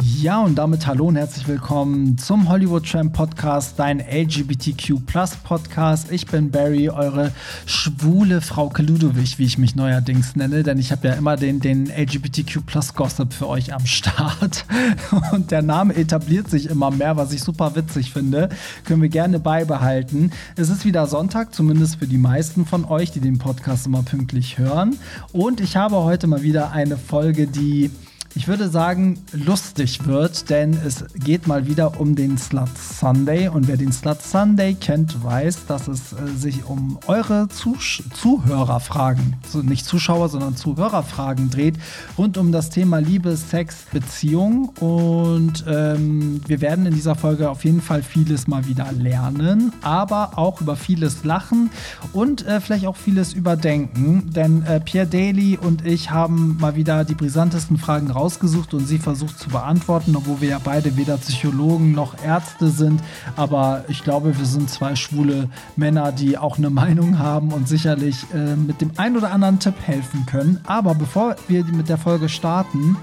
Ja, und damit hallo und herzlich willkommen zum Hollywood Tramp Podcast, dein LGBTQ Podcast. Ich bin Barry, eure schwule Frau Ludowig, wie ich mich neuerdings nenne, denn ich habe ja immer den, den LGBTQ Gossip für euch am Start. Und der Name etabliert sich immer mehr, was ich super witzig finde. Können wir gerne beibehalten. Es ist wieder Sonntag, zumindest für die meisten von euch, die den Podcast immer pünktlich hören. Und ich habe heute mal wieder eine Folge, die ich würde sagen, lustig wird, denn es geht mal wieder um den Slut Sunday. Und wer den Slut Sunday kennt, weiß, dass es äh, sich um eure Zusch Zuhörerfragen, so nicht Zuschauer, sondern Zuhörerfragen dreht, rund um das Thema Liebe, Sex, Beziehung. Und ähm, wir werden in dieser Folge auf jeden Fall vieles mal wieder lernen, aber auch über vieles lachen und äh, vielleicht auch vieles überdenken. Denn äh, Pierre Daly und ich haben mal wieder die brisantesten Fragen raus rausgesucht und sie versucht zu beantworten, obwohl wir ja beide weder Psychologen noch Ärzte sind. Aber ich glaube, wir sind zwei schwule Männer, die auch eine Meinung haben und sicherlich äh, mit dem ein oder anderen Tipp helfen können. Aber bevor wir mit der Folge starten,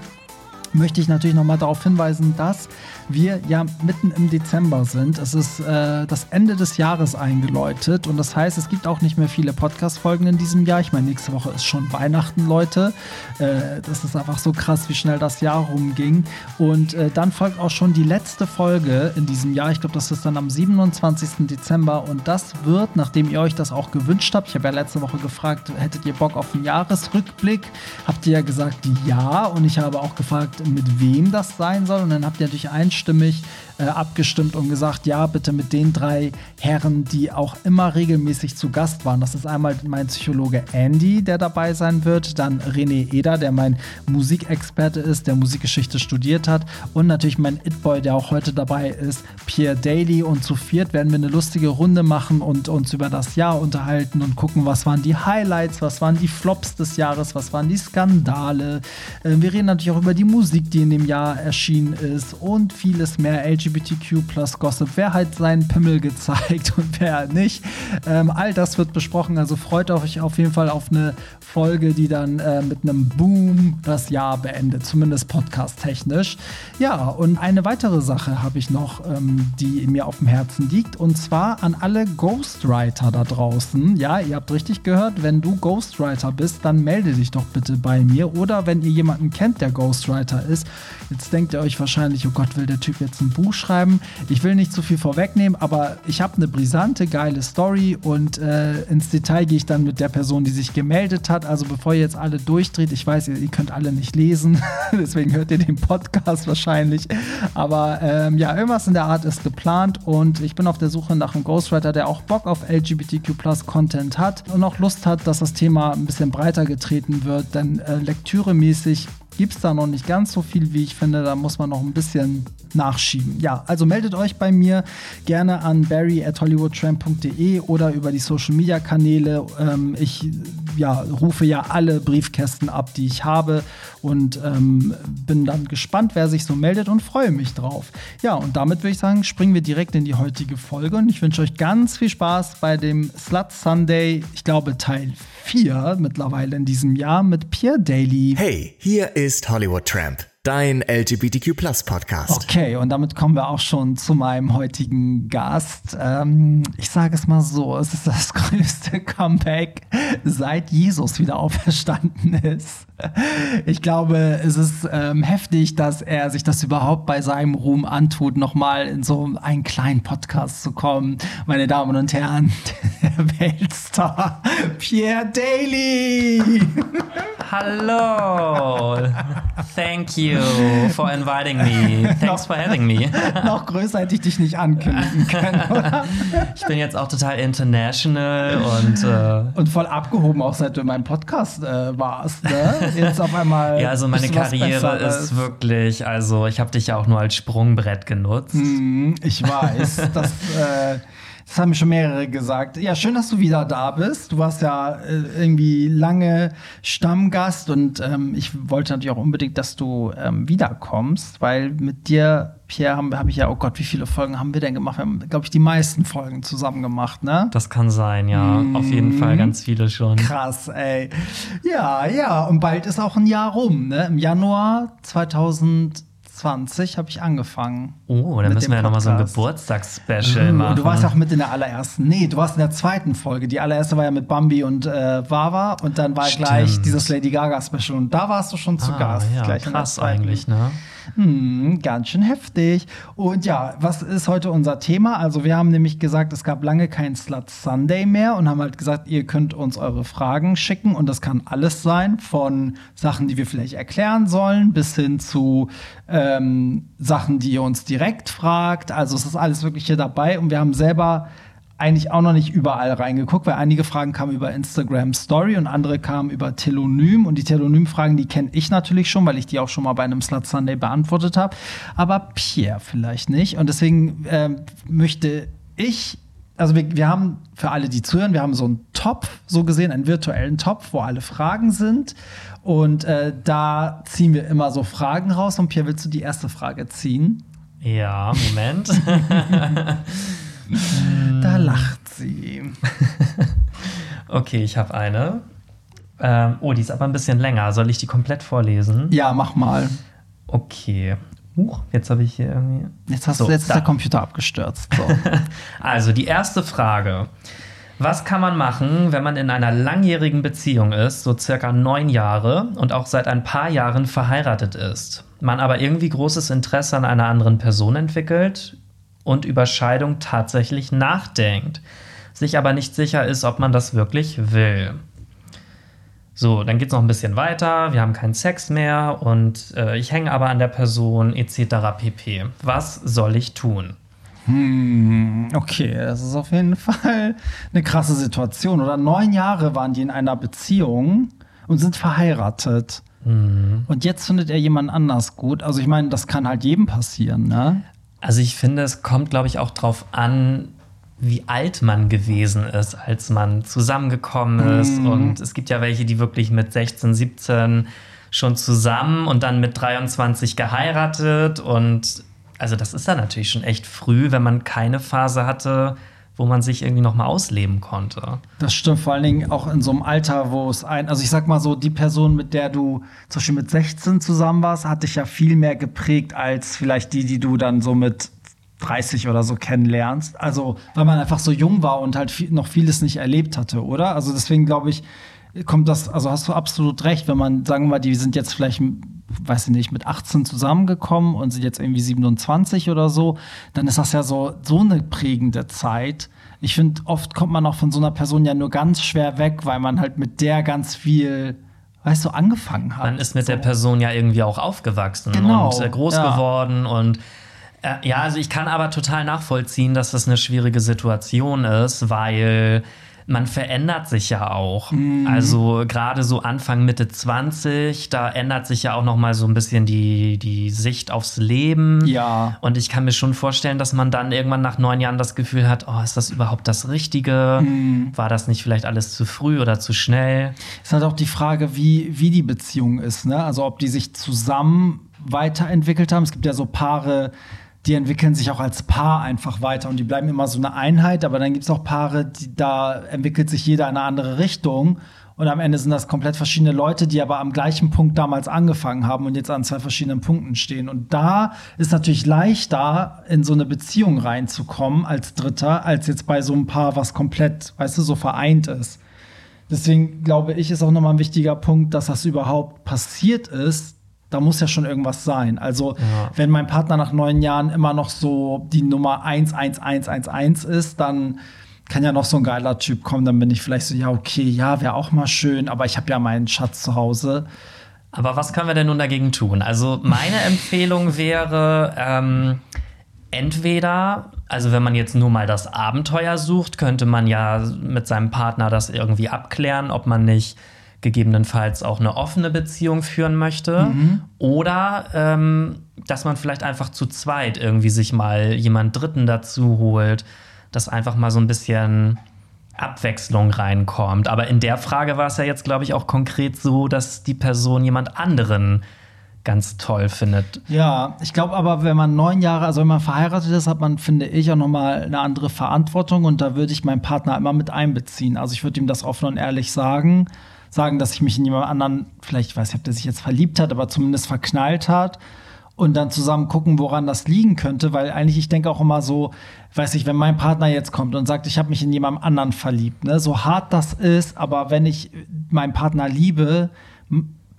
möchte ich natürlich nochmal darauf hinweisen, dass wir ja mitten im Dezember sind. Es ist äh, das Ende des Jahres eingeläutet und das heißt, es gibt auch nicht mehr viele Podcast-Folgen in diesem Jahr. Ich meine, nächste Woche ist schon Weihnachten, Leute. Äh, das ist einfach so krass, wie schnell das Jahr rumging. Und äh, dann folgt auch schon die letzte Folge in diesem Jahr. Ich glaube, das ist dann am 27. Dezember und das wird, nachdem ihr euch das auch gewünscht habt, ich habe ja letzte Woche gefragt, hättet ihr Bock auf einen Jahresrückblick? Habt ihr ja gesagt, ja. Und ich habe auch gefragt, mit wem das sein soll. Und dann habt ihr natürlich einstimmig äh, abgestimmt und gesagt, ja, bitte mit den drei Herren, die auch immer regelmäßig zu Gast waren. Das ist einmal mein Psychologe Andy, der dabei sein wird, dann René Eder, der mein Musikexperte ist, der Musikgeschichte studiert hat und natürlich mein It-Boy, der auch heute dabei ist, Pierre Daly. Und zu viert werden wir eine lustige Runde machen und uns über das Jahr unterhalten und gucken, was waren die Highlights, was waren die Flops des Jahres, was waren die Skandale. Äh, wir reden natürlich auch über die Musik, die in dem Jahr erschienen ist und vieles mehr. LGBT LGBTQ plus Gossip. Wer hat seinen Pimmel gezeigt und wer nicht? Ähm, all das wird besprochen. Also freut euch auf jeden Fall auf eine Folge, die dann äh, mit einem Boom das Jahr beendet, zumindest podcast-technisch. Ja, und eine weitere Sache habe ich noch, ähm, die mir auf dem Herzen liegt, und zwar an alle Ghostwriter da draußen. Ja, ihr habt richtig gehört, wenn du Ghostwriter bist, dann melde dich doch bitte bei mir. Oder wenn ihr jemanden kennt, der Ghostwriter ist, jetzt denkt ihr euch wahrscheinlich, oh Gott, will der Typ jetzt ein Buch schreiben? Ich will nicht zu viel vorwegnehmen, aber ich habe eine brisante, geile Story und äh, ins Detail gehe ich dann mit der Person, die sich gemeldet hat. Also bevor ihr jetzt alle durchdreht, ich weiß, ihr, ihr könnt alle nicht lesen, deswegen hört ihr den Podcast wahrscheinlich. Aber ähm, ja, irgendwas in der Art ist geplant und ich bin auf der Suche nach einem Ghostwriter, der auch Bock auf LGBTQ Content hat und auch Lust hat, dass das Thema ein bisschen breiter getreten wird. Denn äh, lektüremäßig gibt es da noch nicht ganz so viel, wie ich finde. Da muss man noch ein bisschen nachschieben. Ja, also meldet euch bei mir gerne an barry at hollywoodtramp.de oder über die Social Media Kanäle. Ähm, ich ja, rufe ja alle Briefkästen ab, die ich habe und ähm, bin dann gespannt, wer sich so meldet und freue mich drauf. Ja, und damit würde ich sagen, springen wir direkt in die heutige Folge und ich wünsche euch ganz viel Spaß bei dem Slut Sunday, ich glaube Teil 4 mittlerweile in diesem Jahr mit Pierre Daly. Hey, hier ist Hollywood Tramp dein LGBTQ Podcast. Okay, und damit kommen wir auch schon zu meinem heutigen Gast. Ähm, ich sage es mal so, es ist das größte Comeback, seit Jesus wieder auferstanden ist. Ich glaube, es ist ähm, heftig, dass er sich das überhaupt bei seinem Ruhm antut, nochmal in so einen kleinen Podcast zu kommen. Meine Damen und Herren, der Weltstar Pierre Daly. Hallo. Thank you for inviting me. Thanks for having me. noch größer hätte ich dich nicht ankündigen können, oder? Ich bin jetzt auch total international und äh und voll abgehoben, auch seit du in meinem Podcast äh, warst. Ne? jetzt auf einmal. Ja, also meine Karriere ist wirklich, also ich habe dich ja auch nur als Sprungbrett genutzt. Mm, ich weiß. das, äh, Das haben mir schon mehrere gesagt. Ja, schön, dass du wieder da bist. Du warst ja äh, irgendwie lange Stammgast und ähm, ich wollte natürlich auch unbedingt, dass du ähm, wiederkommst, weil mit dir, Pierre, habe hab ich ja, oh Gott, wie viele Folgen haben wir denn gemacht? Wir haben, glaube ich, die meisten Folgen zusammen gemacht, ne? Das kann sein, ja. Auf jeden Fall ganz viele schon. Krass, ey. Ja, ja, und bald ist auch ein Jahr rum, ne? Im Januar 2020 habe ich angefangen. Oh, dann müssen wir ja nochmal so ein. Geburtstagsspecial Uh, machen. und du warst ja auch mit in der allerersten. Nee, du warst in der zweiten Folge. Die allererste war ja mit Bambi und äh, Wawa und dann war Stimmt. gleich dieses Lady Gaga Special und da warst du schon zu ah, Gast. ja, krass eigentlich, ne? Hm, ganz schön heftig. Und ja, was ist heute unser Thema? Also wir haben nämlich gesagt, es gab lange kein Slut Sunday mehr und haben halt gesagt, ihr könnt uns eure Fragen schicken und das kann alles sein, von Sachen, die wir vielleicht erklären sollen, bis hin zu ähm, Sachen, die ihr uns direkt fragt. Also es ist alles wirklich hier dabei und wir haben selber eigentlich auch noch nicht überall reingeguckt, weil einige Fragen kamen über Instagram Story und andere kamen über Telonym. Und die Telonym-Fragen, die kenne ich natürlich schon, weil ich die auch schon mal bei einem Slut Sunday beantwortet habe. Aber Pierre vielleicht nicht. Und deswegen ähm, möchte ich, also wir, wir haben für alle, die zuhören, wir haben so einen Topf, so gesehen, einen virtuellen Topf, wo alle Fragen sind. Und äh, da ziehen wir immer so Fragen raus. Und Pierre, willst du die erste Frage ziehen? Ja, Moment. Da lacht sie. okay, ich habe eine. Ähm, oh, die ist aber ein bisschen länger. Soll ich die komplett vorlesen? Ja, mach mal. Okay. Huch, jetzt habe ich hier irgendwie. Jetzt, hast So, du, jetzt ist der Computer abgestürzt. So. Also die erste Frage. Was kann man machen, wenn man in einer langjährigen Beziehung ist, so circa neun Jahre und auch seit ein paar Jahren verheiratet ist, man aber irgendwie großes Interesse an einer anderen Person entwickelt und über Scheidung tatsächlich nachdenkt, sich aber nicht sicher ist, ob man das wirklich will? So, dann geht es noch ein bisschen weiter, wir haben keinen Sex mehr und äh, ich hänge aber an der Person etc. pp. Was soll ich tun? Okay, das ist auf jeden Fall eine krasse Situation. Oder neun Jahre waren die in einer Beziehung und sind verheiratet. Und jetzt findet er jemand anders gut. Also ich meine, das kann halt jedem passieren, ne? Also ich finde, es kommt, glaube ich, auch drauf an, wie alt man gewesen ist, als man zusammengekommen ist. Und es gibt ja welche, die wirklich mit 16, 17 schon zusammen und dann mit 23 geheiratet. Und also das ist dann natürlich schon echt früh, wenn man keine Phase hatte, wo man sich irgendwie noch mal ausleben konnte. Das stimmt vor allen Dingen auch in so einem Alter, wo es ein, also ich sag mal so, die Person, mit der du zum Beispiel mit 16 zusammen warst, hat dich ja viel mehr geprägt als vielleicht die, die du dann so mit 30 oder so kennenlernst. Also, weil man einfach so jung war und halt viel, noch vieles nicht erlebt hatte, oder? Also deswegen glaube ich, kommt das, also hast du absolut recht, wenn man, sagen wir mal, die sind jetzt vielleicht, weiß ich nicht, mit 18 zusammengekommen und sind jetzt irgendwie 27 oder so, dann ist das ja so, so eine prägende Zeit. Ich finde, oft kommt man auch von so einer Person ja nur ganz schwer weg, weil man halt mit der ganz viel, weißt du, angefangen hat. Man ist mit so. der Person ja irgendwie auch aufgewachsen Genau, und äh, groß ja. geworden und äh, ja, also ich kann aber total nachvollziehen, dass das eine schwierige Situation ist, weil man verändert sich ja auch. Mhm. Also gerade so Anfang Mitte 20, da ändert sich ja auch noch mal so ein bisschen die, die Sicht aufs Leben. Ja. Und ich kann mir schon vorstellen, dass man dann irgendwann nach neun Jahren das Gefühl hat, oh, ist das überhaupt das Richtige? Mhm. War das nicht vielleicht alles zu früh oder zu schnell? Ist halt auch die Frage, wie, wie die Beziehung ist, ne? Also ob die sich zusammen weiterentwickelt haben. Es gibt ja so Paare, die entwickeln sich auch als Paar einfach weiter und die bleiben immer so eine Einheit, aber dann gibt es auch Paare, die, da entwickelt sich jeder in eine andere Richtung. Und am Ende sind das komplett verschiedene Leute, die aber am gleichen Punkt damals angefangen haben und jetzt an zwei verschiedenen Punkten stehen. Und da ist natürlich leichter, in so eine Beziehung reinzukommen als Dritter, als jetzt bei so einem Paar, was komplett, weißt du, so vereint ist. Deswegen glaube ich, ist auch nochmal ein wichtiger Punkt, dass das überhaupt passiert ist. Da muss ja schon irgendwas sein. Also, Ja. wenn mein Partner nach neun Jahren immer noch so die Nummer 11111 ist, dann kann ja noch so ein geiler Typ kommen. Dann bin ich vielleicht so, ja, okay, ja, wäre auch mal schön, aber ich habe ja meinen Schatz zu Hause. Aber was können wir denn nun dagegen tun? Also meine Empfehlung wäre, ähm, entweder, also wenn man jetzt nur mal das Abenteuer sucht, könnte man ja mit seinem Partner das irgendwie abklären, ob man nicht gegebenenfalls auch eine offene Beziehung führen möchte. Oder ähm, dass man vielleicht einfach zu zweit irgendwie sich mal jemand Dritten dazu holt. dass einfach mal so ein bisschen Abwechslung reinkommt. Aber in der Frage war es ja jetzt, glaube ich, auch konkret so, dass die Person jemand anderen ganz toll findet. Ja, ich glaube aber, wenn man neun Jahre, also wenn man verheiratet ist, hat man, finde ich, auch nochmal eine andere Verantwortung und da würde ich meinen Partner immer mit einbeziehen. Also ich würde ihm das offen und ehrlich sagen, sagen, dass ich mich in jemand anderen, vielleicht, ich weiß nicht, ob der sich jetzt verliebt hat, aber zumindest verknallt hat und dann zusammen gucken, woran das liegen könnte, weil eigentlich ich denke auch immer so, weiß ich, wenn mein Partner jetzt kommt und sagt, ich habe mich in jemandem anderen verliebt, ne, so hart das ist, aber wenn ich meinen Partner liebe,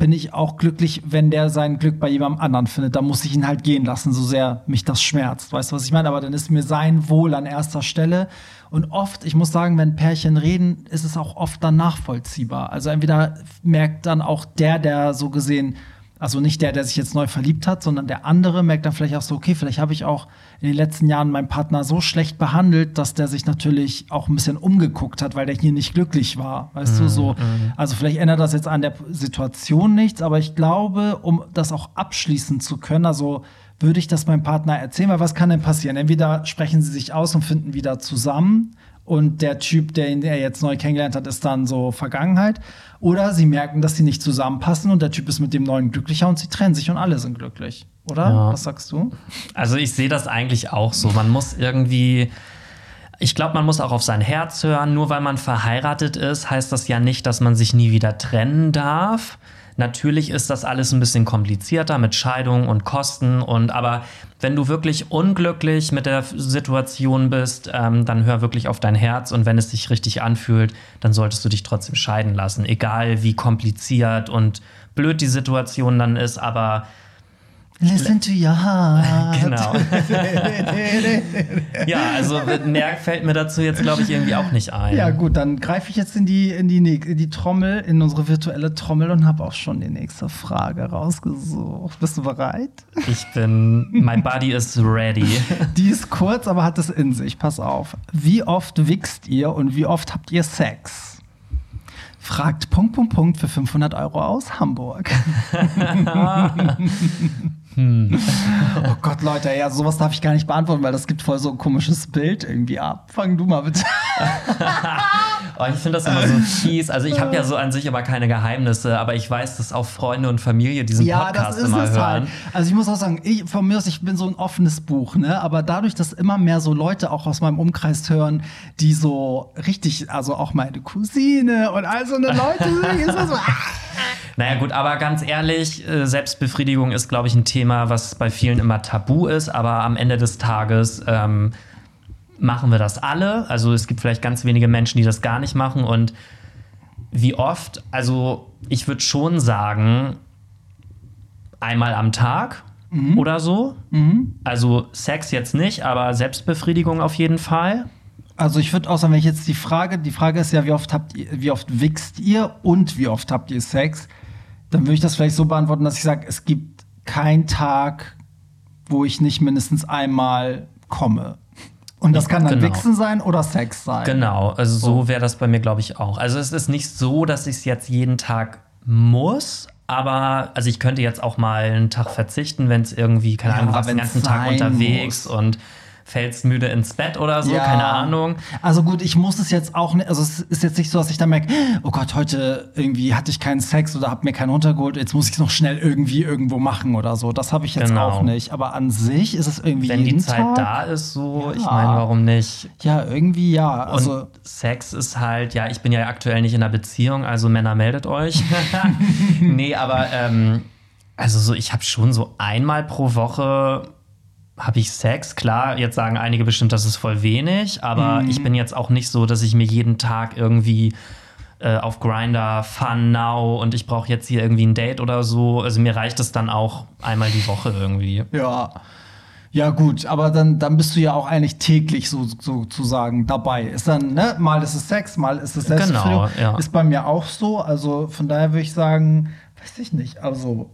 bin ich auch glücklich, wenn der sein Glück bei jemandem anderen findet. Da muss ich ihn halt gehen lassen, so sehr mich das schmerzt. Weißt du, was ich meine? Aber dann ist mir sein Wohl an erster Stelle. Und oft, ich muss sagen, wenn Pärchen reden, ist es auch oft dann nachvollziehbar. Also entweder merkt dann auch der, der so gesehen also nicht der, der sich jetzt neu verliebt hat, sondern der andere merkt dann vielleicht auch so, okay, vielleicht habe ich auch in den letzten Jahren meinen Partner so schlecht behandelt, dass der sich natürlich auch ein bisschen umgeguckt hat, weil der hier nicht glücklich war. Weißt mm, du, so. Mm. Also vielleicht ändert das jetzt an der Situation nichts, aber ich glaube, um das auch abschließen zu können, also würde ich das meinem Partner erzählen, weil was kann denn passieren? Entweder sprechen sie sich aus und finden wieder zusammen und der Typ, den er jetzt neu kennengelernt hat, ist dann so Vergangenheit. Oder sie merken, dass sie nicht zusammenpassen und der Typ ist mit dem neuen glücklicher und sie trennen sich und alle sind glücklich. Oder? Ja. Was sagst du? Also ich sehe das eigentlich auch so. Man muss irgendwie. Ich glaube, man muss auch auf sein Herz hören. Nur weil man verheiratet ist, heißt das ja nicht, dass man sich nie wieder trennen darf. Natürlich ist das alles ein bisschen komplizierter mit Scheidung und Kosten und aber wenn du wirklich unglücklich mit der Situation bist, ähm, dann hör wirklich auf dein Herz und wenn es sich richtig anfühlt, dann solltest du dich trotzdem scheiden lassen, egal wie kompliziert und blöd die Situation dann ist, aber Listen to your heart. Genau. ja, also mehr fällt mir dazu jetzt, glaube ich, irgendwie auch nicht ein. Ja, gut, dann greife ich jetzt in die, in, die, in die Trommel, in unsere virtuelle Trommel und habe auch schon die nächste Frage rausgesucht. Bist du bereit? Ich bin, my body is ready. Die ist kurz, aber hat es in sich. Pass auf. Wie oft wichst ihr und wie oft habt ihr Sex? Fragt Punkt, Punkt, Punkt für 500 Euro aus Hamburg. Hm. oh Gott, Leute, ja, sowas darf ich gar nicht beantworten, weil das gibt voll so ein komisches Bild irgendwie ab. Fang du mal bitte. Oh, ich finde das immer so fies. Also ich habe ja so an sich aber keine Geheimnisse, aber ich weiß, dass auch Freunde und Familie diesen ja, Podcast immer hören. Halt. Also ich muss auch sagen, ich, von mir aus, ich bin so ein offenes Buch, ne? Aber dadurch, dass immer mehr so Leute auch aus meinem Umkreis hören, die so richtig, also auch meine Cousine und all so eine Leute, ist das so. Naja, gut, aber ganz ehrlich, äh, Selbstbefriedigung ist, glaube ich, ein Thema, was bei vielen immer tabu ist, aber am Ende des Tages ähm, machen wir das alle. Also es gibt vielleicht ganz wenige Menschen, die das gar nicht machen. Und wie oft, also ich würde schon sagen, einmal am Tag mhm. oder so. Mhm. Also Sex jetzt nicht, aber Selbstbefriedigung auf jeden Fall. Also ich würde auch sagen, wenn ich jetzt die Frage, die Frage ist ja, wie oft habt ihr, wie oft wichst ihr und wie oft habt ihr Sex? Dann würde ich das vielleicht so beantworten, dass ich sage, es gibt keinen Tag, wo ich nicht mindestens einmal komme. Und das kann dann genau. Wichsen sein oder Sex sein. Genau, also so, so wäre das bei mir, glaube ich, auch. Also es ist nicht so, dass ich es jetzt jeden Tag muss, aber also ich könnte jetzt auch mal einen Tag verzichten, wenn es irgendwie, keine Ahnung, ja, du warst den ganzen Tag unterwegs muss. und fällst müde ins Bett oder so, ja. keine Ahnung. Also gut, ich muss es jetzt auch nicht, also es ist jetzt nicht so, dass ich dann merke, oh Gott, heute irgendwie hatte ich keinen Sex oder habe mir keinen runtergeholt, jetzt muss ich es noch schnell irgendwie irgendwo machen oder so. Das habe ich jetzt genau. auch nicht. Aber an sich ist es irgendwie Wenn die Zeit Tag, da ist, so, ja. ich meine, warum nicht? Ja, irgendwie ja. Also Und Sex ist halt, ja, ich bin ja aktuell nicht in einer Beziehung, also Männer meldet euch. nee, aber ähm, also so, ich habe schon so einmal pro Woche habe ich Sex? Klar, jetzt sagen einige bestimmt, das ist voll wenig, aber mhm. ich bin jetzt auch nicht so, dass ich mir jeden Tag irgendwie äh, auf Grinder Fun Now und ich brauche jetzt hier irgendwie ein Date oder so. Also mir reicht es dann auch einmal die Woche irgendwie. Ja. Ja, gut, aber dann, dann bist du ja auch eigentlich täglich so, sozusagen dabei. Ist dann, ne, mal ist es Sex, mal ist es Selbstbefriedigung. Genau, ja. Ist bei mir auch so. Also von daher würde ich sagen, weiß ich nicht. Also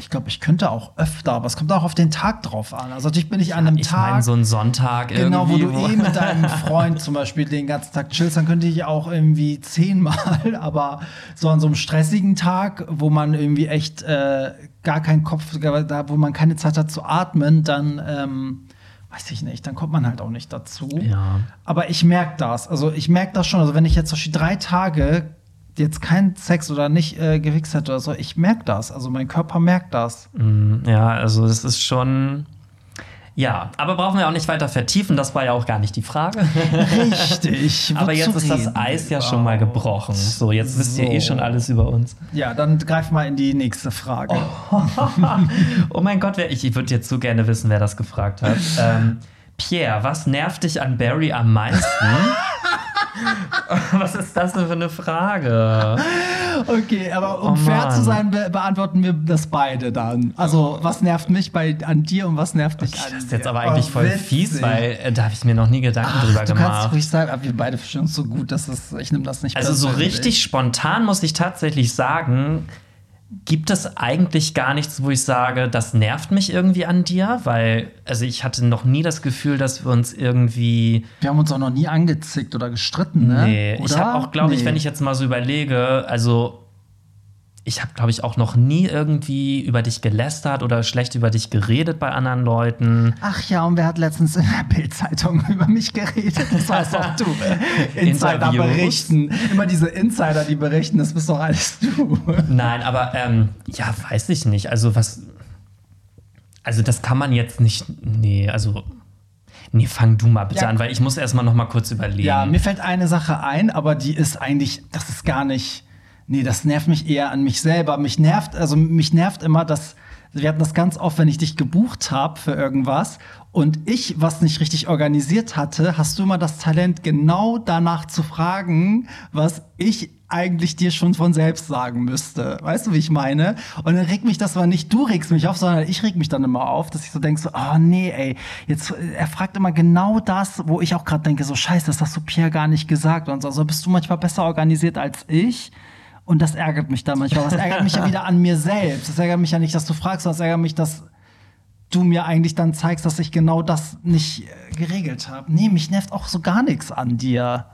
ich glaube, ich könnte auch öfter, aber es kommt auch auf den Tag drauf an. Also natürlich bin ich an einem ich Tag. Mein, so ein Sonntag Genau, wo du eh mit deinem Freund zum Beispiel den ganzen Tag chillst, dann könnte ich auch irgendwie zehnmal, aber so an so einem stressigen Tag, wo man irgendwie echt äh, gar keinen Kopf, da, wo man keine Zeit hat zu atmen, dann ähm, weiß ich nicht, dann kommt man halt auch nicht dazu. Ja. Aber ich merke das. Also ich merke das schon. Also wenn ich jetzt zum Beispiel drei Tage jetzt keinen Sex oder nicht äh, gewichst hätte oder so, ich merke das. Also mein Körper merkt das. Mm, Ja, also das ist schon. Ja, aber brauchen wir auch nicht weiter vertiefen, das war ja auch gar nicht die Frage. Richtig. aber jetzt ist das Eis ja schon mal gebrochen. So, jetzt wisst ihr eh So. schon alles über uns. Ja, dann greif mal in die nächste Frage. Oh mein Gott, wer, ich würde jetzt so gerne wissen, wer das gefragt hat. Ähm, Pierre, was nervt dich an Barry am meisten? Was ist das denn für eine Frage? Okay, aber um Oh fair zu sein, be beantworten wir das beide dann. Also, was nervt mich bei, an dir und was nervt dich an Das ist jetzt aber eigentlich Oh, voll witzig. fies, weil äh, da habe ich mir noch nie Gedanken Ach, drüber du gemacht. kannst ruhig sagen, aber wir beide verstehen uns so gut, dass es, ich nehme das nicht Also so richtig spontan muss ich tatsächlich sagen, gibt es eigentlich gar nichts, wo ich sage, das nervt mich irgendwie an dir, weil also ich hatte noch nie das Gefühl, dass wir uns irgendwie Wir haben uns auch noch nie angezickt oder gestritten, ne? Nee, ich Oder? habe auch, glaube ich, Nee. wenn ich jetzt mal so überlege, also ich habe, glaube ich, auch noch nie irgendwie über dich gelästert oder schlecht über dich geredet bei anderen Leuten. Ach ja, und wer hat letztens in der Bild-Zeitung über mich geredet? Das warst doch du. Insider berichten. Immer diese Insider, die berichten, das bist doch alles du. Nein, aber ähm, ja, weiß ich nicht. Also was. Also das kann man jetzt nicht. Nee, also. Nee, fang du mal bitte Ja. an, weil ich muss erstmal noch mal kurz überlegen. Ja, mir fällt eine Sache ein, aber die ist eigentlich, das ist gar nicht. Nee, das nervt mich eher an mich selber. Mich nervt, also mich nervt immer, dass wir hatten das ganz oft, wenn ich dich gebucht habe für irgendwas und ich was nicht richtig organisiert hatte, hast du immer das Talent, genau danach zu fragen, was ich eigentlich dir schon von selbst sagen müsste. Weißt du, wie ich meine? Und dann regt mich das aber nicht, du regst mich auf, sondern ich reg mich dann immer auf, dass ich so denke, so, oh nee, ey, jetzt, er fragt immer genau das, wo ich auch gerade denke, so scheiße, das hast du Pierre gar nicht gesagt. Und so, also bist du manchmal besser organisiert als ich. Und das ärgert mich dann manchmal. Es ärgert mich ja wieder an mir selbst. Es ärgert mich ja nicht, dass du fragst, sondern es ärgert mich, dass du mir eigentlich dann zeigst, dass ich genau das nicht äh, geregelt habe. Nee, mich nervt auch so gar nichts an dir.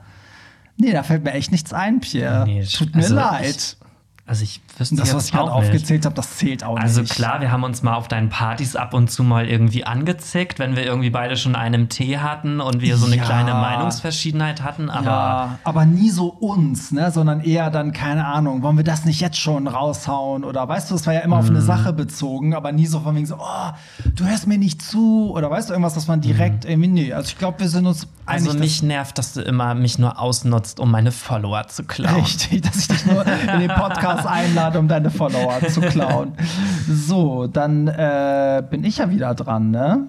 Nee, da fällt mir echt nichts ein, Pierre. Nee, Tut mir also leid. Also ich wüsste das, was ich gerade aufgezählt habe, das zählt auch Also nicht. klar, wir haben uns mal auf deinen Partys ab und zu mal irgendwie angezickt, wenn wir irgendwie beide schon einen Tee hatten und wir so eine Ja. kleine Meinungsverschiedenheit hatten, aber ja, aber nie so uns, ne, sondern eher dann, keine Ahnung, wollen wir das nicht jetzt schon raushauen? Oder weißt du, es war ja immer auf Mhm. eine Sache bezogen, aber nie so von wegen so, oh, du hörst mir nicht zu. Oder weißt du, irgendwas, was man direkt irgendwie, nee. Also ich glaube, wir sind uns Mhm. also einig, mich nervt, dass du immer mich nur ausnutzt, um meine Follower zu klauen. richtig, dass ich dich nur in den Podcast einlade, um deine Follower zu klauen. So, dann äh, bin ich ja wieder dran, ne?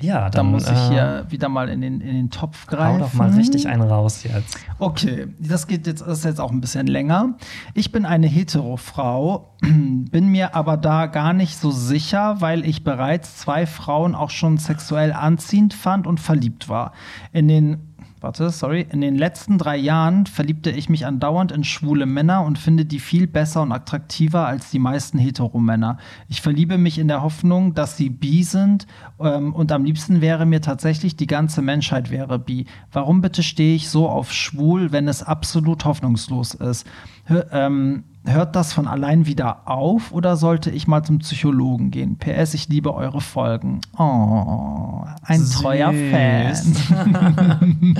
Ja, dann, Dann muss ich äh, hier wieder mal in den, in den Topf hau greifen. doch mal richtig einen raus jetzt. Okay, das geht jetzt, das ist jetzt auch ein bisschen länger. Ich bin eine Hetero-Frau, bin mir aber da gar nicht so sicher, weil ich bereits zwei Frauen auch schon sexuell anziehend fand und verliebt war. In den Warte, sorry. In den letzten drei Jahren verliebte ich mich andauernd in schwule Männer und finde die viel besser und attraktiver als die meisten Heteromänner. Ich verliebe mich in der Hoffnung, dass sie bi sind ähm, und am liebsten wäre mir tatsächlich, die ganze Menschheit wäre bi. Warum bitte stehe ich so auf schwul, wenn es absolut hoffnungslos ist? Hör, ähm, hört das von allein wieder auf oder sollte ich mal zum Psychologen gehen? PS, ich liebe eure Folgen. Oh, ein Süß. treuer Fan.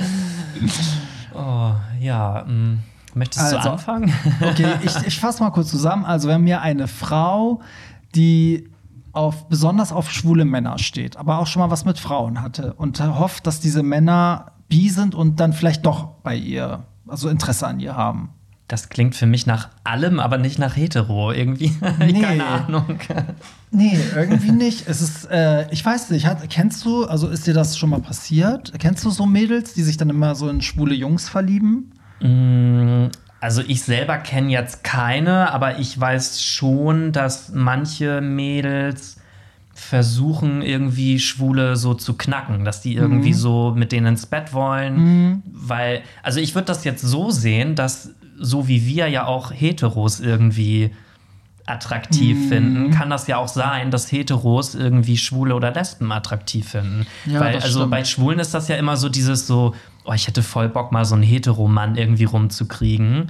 Oh, ja, mh. möchtest Also, du anfangen? Okay, ich, ich fasse mal kurz zusammen. Also, wenn mir eine Frau, die auf, besonders auf schwule Männer steht, aber auch schon mal was mit Frauen hatte und hofft, dass diese Männer bi sind und dann vielleicht doch bei ihr, also Interesse an ihr haben. Das klingt für mich nach allem, aber nicht nach hetero irgendwie. Nee. Keine Ahnung. Nee, irgendwie nicht. Es ist, äh, ich weiß nicht, hat, kennst du, also ist dir das schon mal passiert? Kennst du so Mädels, die sich dann immer so in schwule Jungs verlieben? Mm, Also ich selber kenne jetzt keine, aber ich weiß schon, dass manche Mädels versuchen irgendwie Schwule so zu knacken, dass die irgendwie so mit denen ins Bett wollen, weil also ich würde das jetzt so sehen, dass so wie wir ja auch Heteros irgendwie attraktiv finden, kann das ja auch sein, dass Heteros irgendwie Schwule oder Lesben attraktiv finden. Ja, Weil also stimmt. bei Schwulen ist das ja immer so dieses so, oh, ich hätte voll Bock mal so einen Heteromann irgendwie rumzukriegen.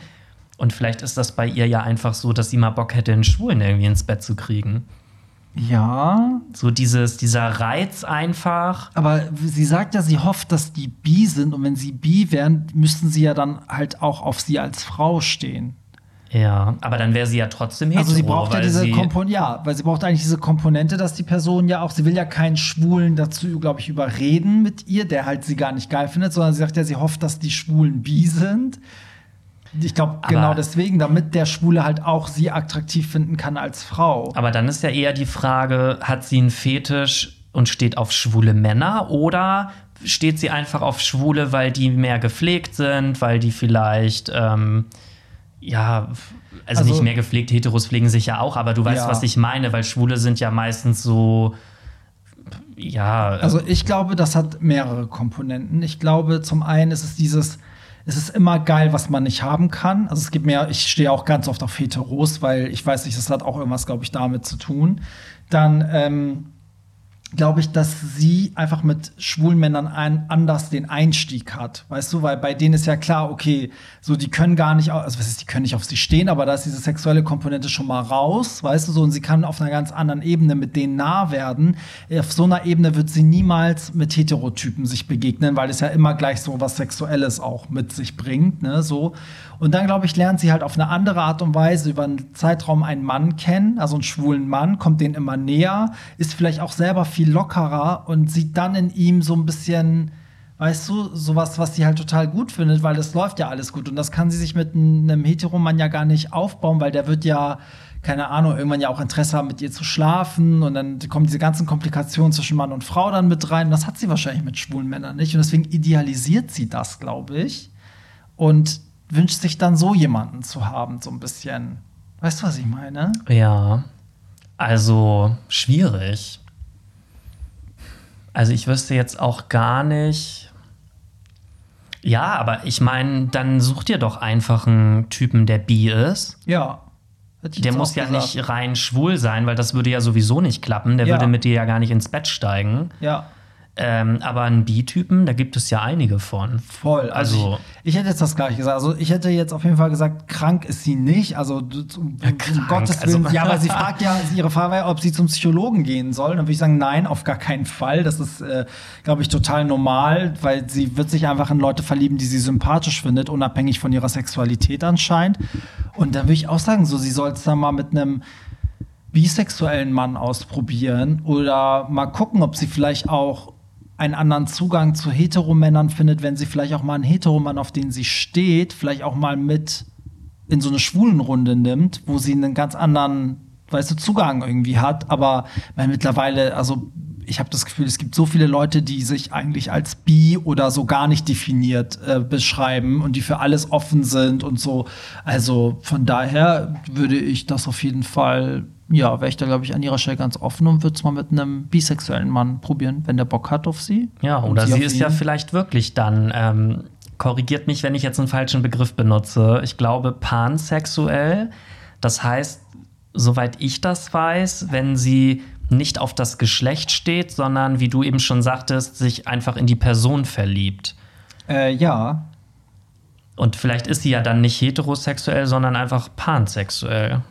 Und vielleicht ist das bei ihr ja einfach so, dass sie mal Bock hätte, einen Schwulen irgendwie ins Bett zu kriegen. Ja. So dieses, dieser Reiz einfach. Aber sie sagt ja, sie hofft, dass die bi sind und wenn sie bi wären, müssten sie ja dann halt auch auf sie als Frau stehen. Ja, aber dann wäre sie ja trotzdem hetero. Also sie braucht ja diese Komponente, ja, weil sie braucht eigentlich diese Komponente, dass die Person ja auch, sie will ja keinen Schwulen dazu, glaube ich, überreden mit ihr, der halt sie gar nicht geil findet, sondern sie sagt ja, sie hofft, dass die Schwulen bi sind. Ich glaube, genau deswegen, damit der Schwule halt auch sie attraktiv finden kann als Frau. Aber dann ist ja eher die Frage, hat sie einen Fetisch und steht auf schwule Männer oder steht sie einfach auf Schwule, weil die mehr gepflegt sind, weil die vielleicht, ähm, ja, also, Also- nicht mehr gepflegt, Heteros pflegen sich ja auch, aber du weißt, Ja. was ich meine, weil Schwule sind ja meistens so, ja, Also ich glaube, das hat mehrere Komponenten. Ich glaube, zum einen ist es dieses, es ist immer geil, was man nicht haben kann. Also es gibt mir, ich stehe auch ganz oft auf Heteros, weil ich weiß nicht, das hat auch irgendwas, glaube ich, damit zu tun. Dann ähm, glaube ich, dass sie einfach mit schwulen Männern ein, anders den Einstieg hat. Weißt du, weil bei denen ist ja klar, okay, so die können gar nicht, also was ist, die können nicht auf sie stehen, aber da ist diese sexuelle Komponente schon mal raus, weißt du, so und sie kann auf einer ganz anderen Ebene mit denen nah werden. Auf so einer Ebene wird sie niemals mit Heterotypen sich begegnen, weil es ja immer gleich so was Sexuelles auch mit sich bringt, ne, so. Und dann, glaube ich, lernt sie halt auf eine andere Art und Weise über einen Zeitraum einen Mann kennen, also einen schwulen Mann, kommt den immer näher, ist vielleicht auch selber viel lockerer und sieht dann in ihm so ein bisschen, weißt du, sowas, was sie halt total gut findet, weil das läuft ja alles gut. Und das kann sie sich mit einem Heteromann ja gar nicht aufbauen, weil der wird ja, keine Ahnung, irgendwann ja auch Interesse haben, mit ihr zu schlafen. Und dann kommen diese ganzen Komplikationen zwischen Mann und Frau dann mit rein. Und das hat sie wahrscheinlich mit schwulen Männern nicht. Und deswegen idealisiert sie das, glaube ich. Und wünscht sich dann so jemanden zu haben, so ein bisschen. Weißt du, was ich meine? Ja, also schwierig. Also ich wüsste jetzt auch gar nicht. Ja, aber ich meine, dann such dir doch einfach einen Typen, der bi ist. Ja. Der muss ja gesagt. nicht rein schwul sein, weil das würde ja sowieso nicht klappen. Der Ja. würde mit dir ja gar nicht ins Bett steigen. Ja. Ähm, aber einen Bi-Typen, da gibt es ja einige von. Voll. Also, Also- ich, ich hätte jetzt das gleich gesagt. Also ich hätte jetzt auf jeden Fall gesagt, krank ist sie nicht. Also du- um, um krank, Gottes Willen. also- Ja, aber sie fragt ja, ihre Frage war ja, ob sie zum Psychologen gehen soll. Dann würde ich sagen, nein, auf gar keinen Fall. Das ist, äh, glaube ich, total normal, weil sie wird sich einfach in Leute verlieben, die sie sympathisch findet, unabhängig von ihrer Sexualität anscheinend. Und da würde ich auch sagen, so sie soll es dann mal mit einem bisexuellen Mann ausprobieren oder mal gucken, ob sie vielleicht auch einen anderen Zugang zu Heteromännern findet, wenn sie vielleicht auch mal einen Heteromann, auf den sie steht, vielleicht auch mal mit in so eine Schwulenrunde nimmt, wo sie einen ganz anderen, weißt du, Zugang irgendwie hat. Aber weil mittlerweile, also ich habe das Gefühl, es gibt so viele Leute, die sich eigentlich als bi oder so gar nicht definiert äh, beschreiben und die für alles offen sind und so. Also von daher würde ich das auf jeden Fall, ja, wäre ich da, glaube ich, an ihrer Stelle ganz offen und würde es mal mit einem bisexuellen Mann probieren, wenn der Bock hat auf sie. Ja, oder sie auf ist ja ihn. vielleicht wirklich dann, ähm, korrigiert mich, wenn ich jetzt einen falschen Begriff benutze. Ich glaube, pansexuell. Das heißt, soweit ich das weiß, wenn sie nicht auf das Geschlecht steht, sondern, wie du eben schon sagtest, sich einfach in die Person verliebt. Äh, ja, Und vielleicht ist sie ja dann nicht heterosexuell, sondern einfach pansexuell.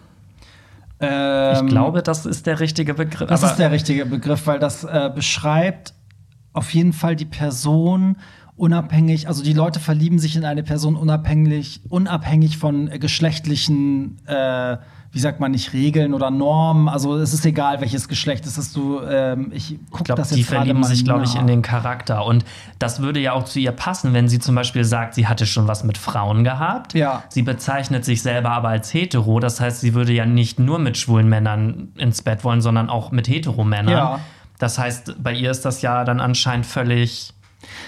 Ähm, Ich glaube, das ist der richtige Begriff. Das ist der richtige Begriff, weil das äh, beschreibt auf jeden Fall die Person unabhängig, also die Leute verlieben sich in eine Person unabhängig, unabhängig von äh, geschlechtlichen, äh, wie sagt man nicht, Regeln oder Normen. Also es ist egal, welches Geschlecht es ist. Du, ähm, ich guck Ich glaube, das die jetzt gerade verlieben sich, glaube ich, in den Charakter. Und das würde ja auch zu ihr passen, wenn sie zum Beispiel sagt, sie hatte schon was mit Frauen gehabt. Ja. Sie bezeichnet sich selber aber als hetero. Das heißt, sie würde ja nicht nur mit schwulen Männern ins Bett wollen, sondern auch mit hetero-Männern. Ja. Das heißt, bei ihr ist das ja dann anscheinend völlig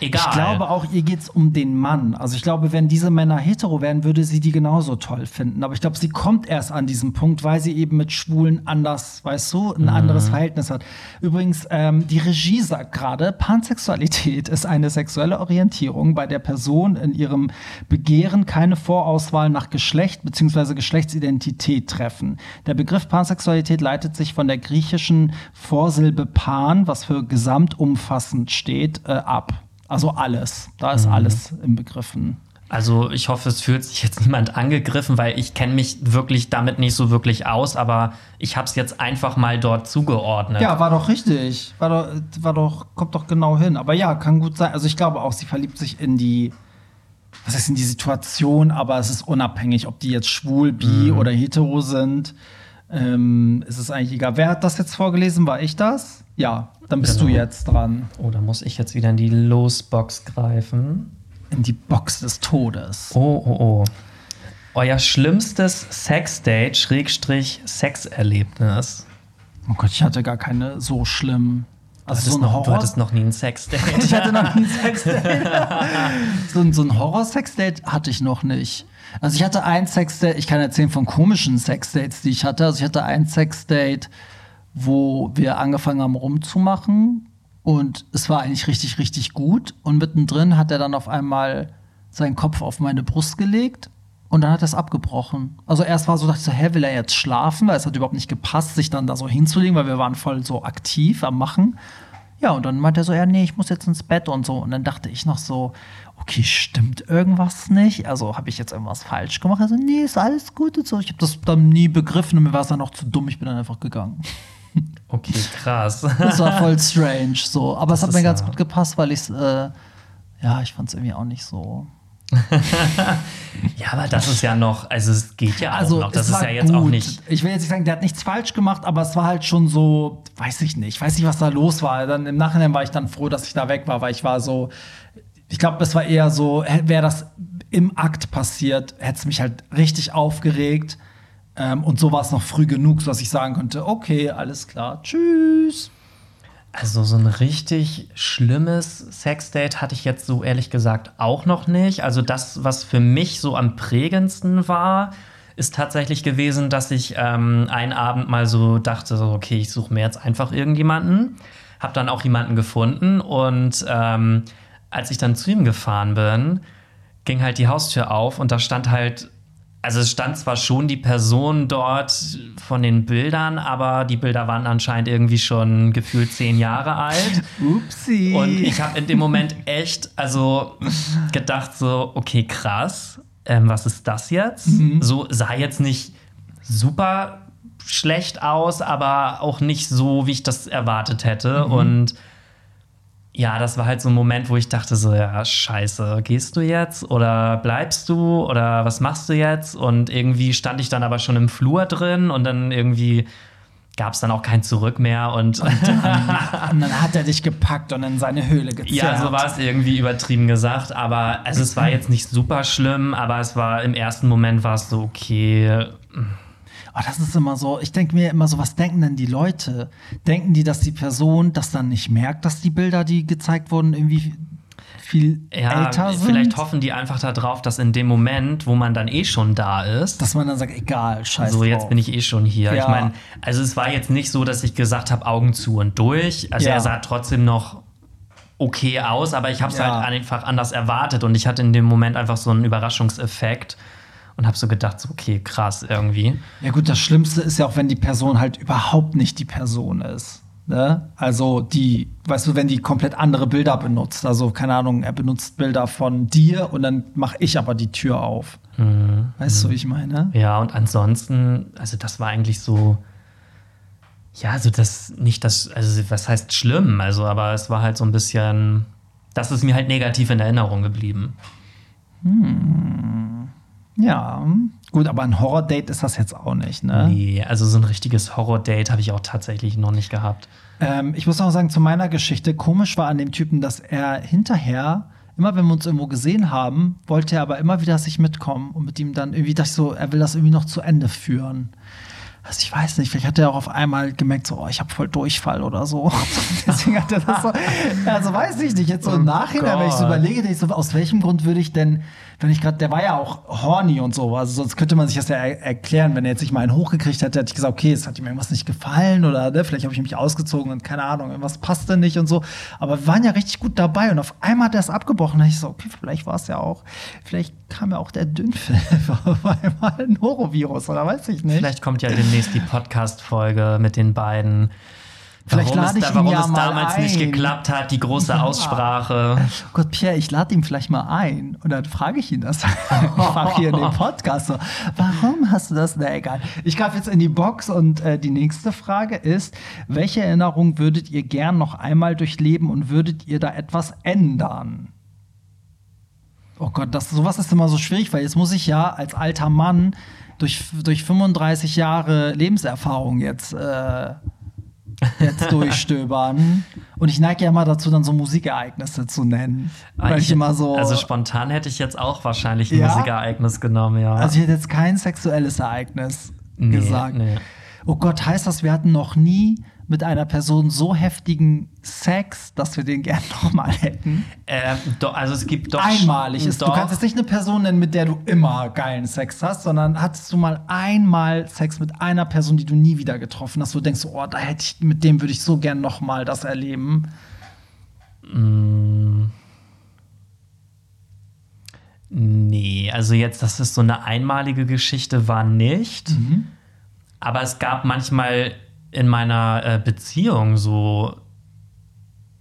egal. Ich glaube auch, ihr geht es um den Mann. Also ich glaube, wenn diese Männer hetero wären, würde sie die genauso toll finden. Aber ich glaube, sie kommt erst an diesen Punkt, weil sie eben mit Schwulen anders, weißt du, ein anderes Verhältnis hat. Übrigens, ähm, die Regie sagt gerade, Pansexualität ist eine sexuelle Orientierung, bei der Person in ihrem Begehren keine Vorauswahl nach Geschlecht bzw. Geschlechtsidentität treffen. Der Begriff Pansexualität leitet sich von der griechischen Vorsilbe pan, was für gesamtumfassend steht, äh, ab. Also alles. Da ist alles im Begriffen. Also ich hoffe, es fühlt sich jetzt niemand angegriffen, weil ich kenne mich wirklich damit nicht so wirklich aus, aber ich habe es jetzt einfach mal dort zugeordnet. Ja, war doch richtig. War doch, war doch, kommt doch genau hin. Aber ja, kann gut sein. Also ich glaube auch, sie verliebt sich in die, was heißt in die Situation, aber es ist unabhängig, ob die jetzt schwul, bi oder hetero sind. Ähm, ist es eigentlich egal. Wer hat das jetzt vorgelesen? War ich das? Ja, dann bist Genau. du jetzt dran. Oh, da muss ich jetzt wieder in die Losbox greifen. In die Box des Todes. Oh, oh, oh. Euer schlimmstes Sexdate, Schrägstrich Sexerlebnis. Oh Gott, ich hatte gar keine so schlimm. Also so ein noch, du hattest noch nie ein Sexdate. Ich hatte noch nie ein Sexdate. so, so ein Horror-Sexdate hatte ich noch nicht. Also ich hatte ein Sexdate, ich kann erzählen von komischen Sexdates, die ich hatte. Also ich hatte ein Sexdate, wo wir angefangen haben rumzumachen und es war eigentlich richtig, richtig gut. Und mittendrin hat er dann auf einmal seinen Kopf auf meine Brust gelegt und dann hat er es abgebrochen. Also erst war so, dachte ich so, hä, will er jetzt schlafen? Weil es hat überhaupt nicht gepasst, sich dann da so hinzulegen, weil wir waren voll so aktiv am Machen. Ja, und dann meinte er so, ja, nee, ich muss jetzt ins Bett und so. Und dann dachte ich noch so, okay, stimmt irgendwas nicht? Also habe ich jetzt irgendwas falsch gemacht? Also, nee, ist alles gut und so. Ich habe das dann nie begriffen und mir war es dann auch zu dumm. Ich bin dann einfach gegangen. Okay, krass. Das war voll strange so. Aber es Das hat mir ganz gut gepasst, weil ich es, äh, ja, ich fand es irgendwie auch nicht so. Ja, aber das ist ja noch, also es geht ja auch noch. Das es ist ja jetzt auch gut. nicht. Ich will jetzt nicht sagen, der hat nichts falsch gemacht, aber es war halt schon so, weiß ich nicht, weiß nicht, was da los war. Dann im Nachhinein war ich dann froh, dass ich da weg war, weil ich war so, ich glaube, es war eher so, wäre das im Akt passiert, hätte es mich halt richtig aufgeregt. Ähm, und so war es noch früh genug, dass ich sagen konnte, okay, alles klar, tschüss. Also so ein richtig schlimmes Sexdate hatte ich jetzt so ehrlich gesagt auch noch nicht. Also das, was für mich so am prägendsten war, ist tatsächlich gewesen, dass ich ähm, einen Abend mal so dachte, okay, ich suche mir jetzt einfach irgendjemanden. Hab dann auch jemanden gefunden und ähm, als ich dann zu ihm gefahren bin, ging halt die Haustür auf und da stand halt, also es stand zwar schon die Person dort von den Bildern, aber die Bilder waren anscheinend irgendwie schon gefühlt zehn Jahre alt. Upsi. Und ich habe in dem Moment echt, also gedacht so, okay, krass, ähm, was ist das jetzt? So sah jetzt nicht super schlecht aus, aber auch nicht so, wie ich das erwartet hätte. Und ja, das war halt so ein Moment, wo ich dachte so, ja, scheiße, gehst du jetzt oder bleibst du oder was machst du jetzt? Und irgendwie stand ich dann aber schon im Flur drin und dann irgendwie gab es dann auch kein Zurück mehr und und dann hat er dich gepackt und in seine Höhle gezerrt. ja, so war es irgendwie übertrieben gesagt, aber also es war jetzt nicht super schlimm, aber es war im ersten Moment war es so okay. Oh, das ist immer so, ich denke mir immer so, was denken denn die Leute? Denken die, dass die Person das dann nicht merkt, dass die Bilder, die gezeigt wurden, irgendwie viel Ja, älter sind? vielleicht hoffen die einfach darauf, dass in dem Moment, wo man dann eh schon da ist, Dass man dann sagt, egal, scheiße. so jetzt bin ich eh schon hier. Ja. Ich meine, also es war jetzt nicht so, dass ich gesagt habe, Augen zu und durch. Also Ja. er sah trotzdem noch okay aus, aber ich habe es Ja. halt einfach anders erwartet und ich hatte in dem Moment einfach so einen Überraschungseffekt und habe so gedacht, so, okay, krass irgendwie. Ja gut, das Schlimmste ist ja auch, wenn die Person halt überhaupt nicht die Person ist. Ne? Also die, weißt du, wenn die komplett andere Bilder benutzt. Also keine Ahnung, er benutzt Bilder von dir und dann mache ich aber die Tür auf. Mhm. Weißt du, wie ich meine? Ja, und ansonsten, also das war eigentlich so, ja, also das nicht das, also was heißt schlimm, also aber es war halt so ein bisschen, das ist mir halt negativ in Erinnerung geblieben. Ja. Gut, aber ein Horror-Date ist das jetzt auch nicht, ne? Nee, also so ein richtiges Horror-Date habe ich auch tatsächlich noch nicht gehabt. Ähm, ich muss auch sagen, zu meiner Geschichte, komisch war an dem Typen, dass er hinterher, immer wenn wir uns irgendwo gesehen haben, wollte er aber immer wieder, dass ich mitkomme und mit ihm dann irgendwie, dachte ich so, er will das irgendwie noch zu Ende führen. Also ich weiß nicht, vielleicht hat er auch auf einmal gemerkt, so, oh, ich habe voll Durchfall oder so. Deswegen hat er das so, also weiß ich nicht, jetzt so im Nachhinein, wenn ich so überlege, ich so, aus welchem Grund würde ich denn, wenn ich gerade, der war ja auch horny und so, also sonst könnte man sich das ja er erklären, wenn er jetzt nicht mal einen hochgekriegt hätte, hätte ich gesagt, okay, es hat ihm irgendwas nicht gefallen oder ne, vielleicht habe ich mich ausgezogen und keine Ahnung, irgendwas passte nicht und so. Aber wir waren ja richtig gut dabei und auf einmal hat er es abgebrochen. Da ich so, okay, vielleicht war es ja auch, vielleicht kam ja auch der Dünnfilm auf einmal ein Norovirus oder weiß ich nicht. Vielleicht kommt ja demnächst die Podcast-Folge mit den beiden. Vielleicht warum lade es, ich warum ihn ja es mal damals ein. nicht geklappt hat, die große Aussprache. Oh Gott, Pierre, ich lade ihn vielleicht mal ein und dann frage ich ihn das einfach hier in dem Podcast so. Warum hast du das? Na egal. Ich greife jetzt in die Box und äh, die nächste Frage ist: Welche Erinnerung würdet ihr gern noch einmal durchleben und würdet ihr da etwas ändern? Oh Gott, das, sowas ist immer so schwierig, weil jetzt muss ich ja als alter Mann durch, durch 35 Jahre Lebenserfahrung jetzt, äh, jetzt durchstöbern. Und ich neige ja immer dazu, dann so Musikereignisse zu nennen. Weil ich, immer so. Also spontan hätte ich jetzt auch wahrscheinlich ein Ja? Musikereignis genommen, ja. Also ich hätte jetzt kein sexuelles Ereignis Nee, gesagt. nee. Oh Gott, heißt das, wir hatten noch nie mit einer Person so heftigen Sex, dass wir den gern nochmal hätten? äh, do, also es gibt doch Einmalig. Ist, du doch, kannst jetzt nicht eine Person nennen, mit der du immer geilen Sex hast, sondern hattest du mal einmal Sex mit einer Person, die du nie wieder getroffen hast, wo du denkst, oh, da hätte ich, mit dem würde ich so gern nochmal das erleben. Nee, also jetzt, dass es so eine einmalige Geschichte war nicht. Mhm. Aber es gab manchmal in meiner äh, Beziehung so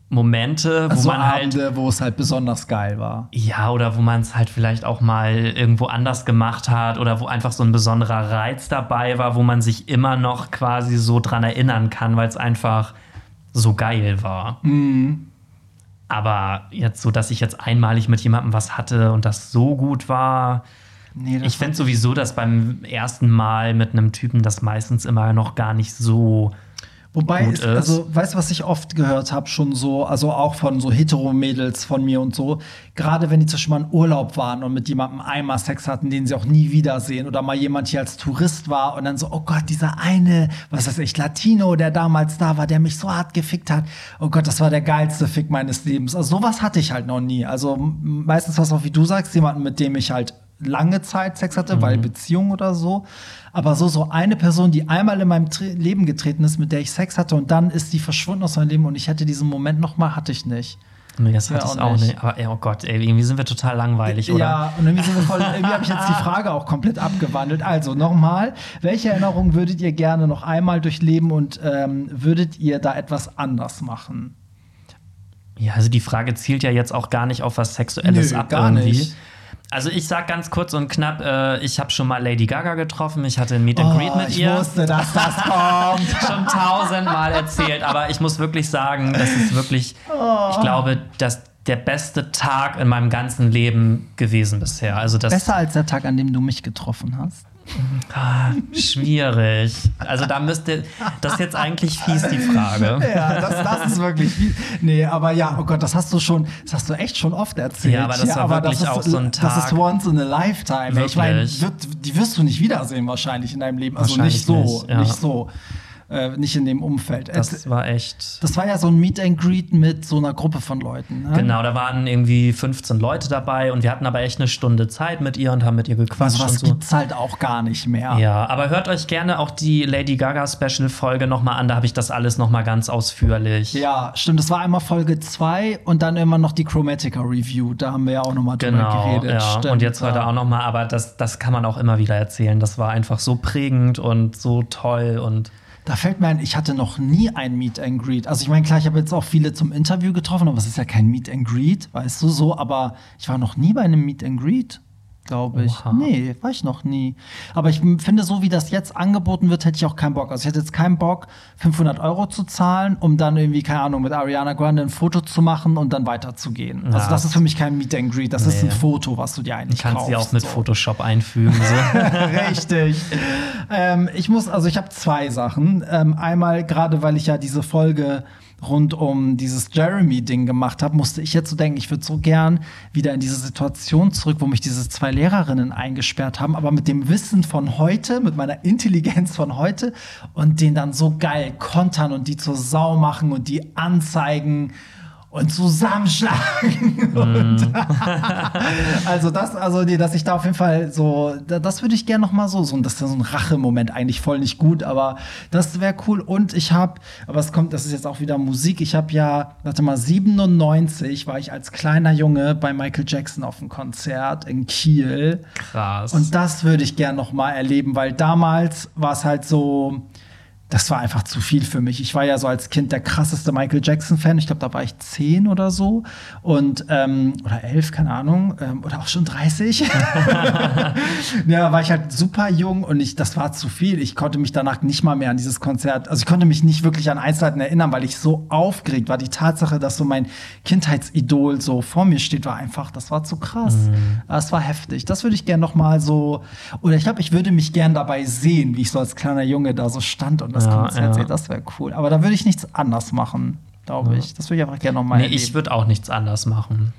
Momente, wo Also man halt. Abende, wo es halt besonders geil war. Ja, oder wo man es halt vielleicht auch mal irgendwo anders gemacht hat oder wo einfach so ein besonderer Reiz dabei war, wo man sich immer noch quasi so dran erinnern kann, weil es einfach so geil war. Mhm. Aber jetzt so, dass ich jetzt einmalig mit jemandem was hatte und das so gut war. Nee, Ich finde sowieso, dass beim ersten Mal mit einem Typen das meistens immer noch gar nicht so. Wobei, gut ist, ist. also, weißt du, was ich oft gehört habe, schon so, also auch von so Hetero-Mädels von mir und so, gerade wenn die zum Beispiel mal in Urlaub waren und mit jemandem einmal Sex hatten, den sie auch nie wiedersehen, oder mal jemand hier als Tourist war und dann so, oh Gott, dieser eine, was weiß ich, Latino, der damals da war, der mich so hart gefickt hat, oh Gott, das war der geilste Fick meines Lebens. Also sowas hatte ich halt noch nie. Also meistens was auch, wie du sagst, jemanden, mit dem ich halt lange Zeit Sex hatte, weil Beziehung oder so. Aber so, so eine Person, die einmal in meinem Tre Leben getreten ist, mit der ich Sex hatte und dann ist die verschwunden aus meinem Leben und ich hätte diesen Moment noch mal, hatte ich nicht. Nee, das Ja, hatte ich auch nicht. nicht. Aber ey, oh Gott, ey, irgendwie sind wir total langweilig, oder? Ja, und irgendwie, irgendwie habe ich jetzt die Frage auch komplett abgewandelt. Also nochmal, welche Erinnerung würdet ihr gerne noch einmal durchleben und ähm, würdet ihr da etwas anders machen? Ja, also die Frage zielt ja jetzt auch gar nicht auf was Sexuelles Nö, ab irgendwie. nicht. Also ich sag ganz kurz und knapp, äh, ich habe schon mal Lady Gaga getroffen, ich hatte ein Meet and Greet mit Oh, ich ihr. wusste, dass das kommt. schon tausendmal erzählt, aber ich muss wirklich sagen, das ist wirklich, Oh. ich glaube, das der beste Tag in meinem ganzen Leben gewesen bisher. Also das Besser als der Tag, an dem du mich getroffen hast. Ah, schwierig. Also da müsste das ist jetzt eigentlich fies die Frage. Ja, das, das ist wirklich viel. Nee, aber ja, oh Gott, das hast du schon, das hast du echt schon oft erzählt. Ja, aber das war wirklich ist, auch so ein Das ist Tag. once in a lifetime. Ich meine, Wirklich. die wirst du nicht wiedersehen wahrscheinlich in deinem Leben. Also nicht so, nicht, ja. nicht so. Äh, nicht in dem Umfeld. Das Das, war echt das war ja so ein Meet and Greet mit so einer Gruppe von Leuten. Ne? Genau, da waren irgendwie 15 Leute dabei und wir hatten aber echt eine Stunde Zeit mit ihr und haben mit ihr gequatscht Also was so. gibt's halt auch gar nicht mehr. Ja, aber hört euch gerne auch die Lady Gaga Special Folge nochmal an, da habe ich das alles nochmal ganz ausführlich. Ja, stimmt. Das war einmal Folge 2 und dann immer noch die Chromatica Review. Da haben wir ja auch noch mal drüber Genau, geredet. ja. Stimmt, und jetzt heute ja. auch nochmal, aber das, das kann man auch immer wieder erzählen. Das war einfach so prägend und so toll und Da fällt mir ein, ich hatte noch nie ein Meet and Greet. Also ich meine, klar, ich habe jetzt auch viele zum Interview getroffen, aber es ist ja kein Meet and Greet, weißt du so. Aber ich war noch nie bei einem Meet and Greet, glaube ich. Oha. Nee, war ich noch nie. Aber ich finde, so wie das jetzt angeboten wird, hätte ich auch keinen Bock. Also ich hätte jetzt keinen Bock, 500 Euro zu zahlen, um dann irgendwie, keine Ahnung, mit Ariana Grande ein Foto zu machen und dann weiterzugehen. Also Ja. das ist für mich kein Meet and Greet. Das ist ein Nee. Foto, was du dir eigentlich ich kann kaufst. sie auch mit so. Photoshop einfügen. So. Richtig. ähm, ich muss, also ich habe zwei Sachen. Ähm, einmal, gerade weil ich ja diese Folge rund um dieses Jeremy-Ding gemacht habe, musste ich jetzt so denken, ich würde so gern wieder in diese Situation zurück, wo mich diese zwei Lehrerinnen eingesperrt haben, aber mit dem Wissen von heute, mit meiner Intelligenz von heute und den dann so geil kontern und die zur Sau machen und die anzeigen und zusammenschlagen. Und also das, also nee, dass ich da auf jeden Fall so, da, das würde ich gerne noch mal so, so, das ist ja so ein Rachemoment eigentlich voll nicht gut, aber das wäre cool. Und ich habe, aber es kommt, das ist jetzt auch wieder Musik. Ich habe ja, warte mal, 97 war ich als kleiner Junge bei Michael Jackson auf einem Konzert in Kiel. Krass. Und das würde ich gern noch mal erleben, weil damals war es halt so, das war einfach zu viel für mich. Ich war ja so als Kind der krasseste Michael Jackson-Fan. Ich glaube, da war ich zehn oder so. Und, ähm, oder elf, keine Ahnung. Ähm, oder auch schon 30. ja, war ich halt super jung und ich, das war zu viel. Ich konnte mich danach nicht mal mehr an dieses Konzert, also ich konnte mich nicht wirklich an Einzelheiten erinnern, weil ich so aufgeregt war. Die Tatsache, dass so mein Kindheitsidol so vor mir steht, war einfach, das war zu krass. Mhm. Das war heftig. Das würde ich gerne noch mal so, oder ich glaube, ich würde mich gern dabei sehen, wie ich so als kleiner Junge da so stand und das ja, Konzert ja. sehe. Das wäre cool. Aber da würde ich nichts anders machen, glaube ich. Das würde ich einfach gerne nochmal Nee, erleben. ich würde auch nichts anders machen.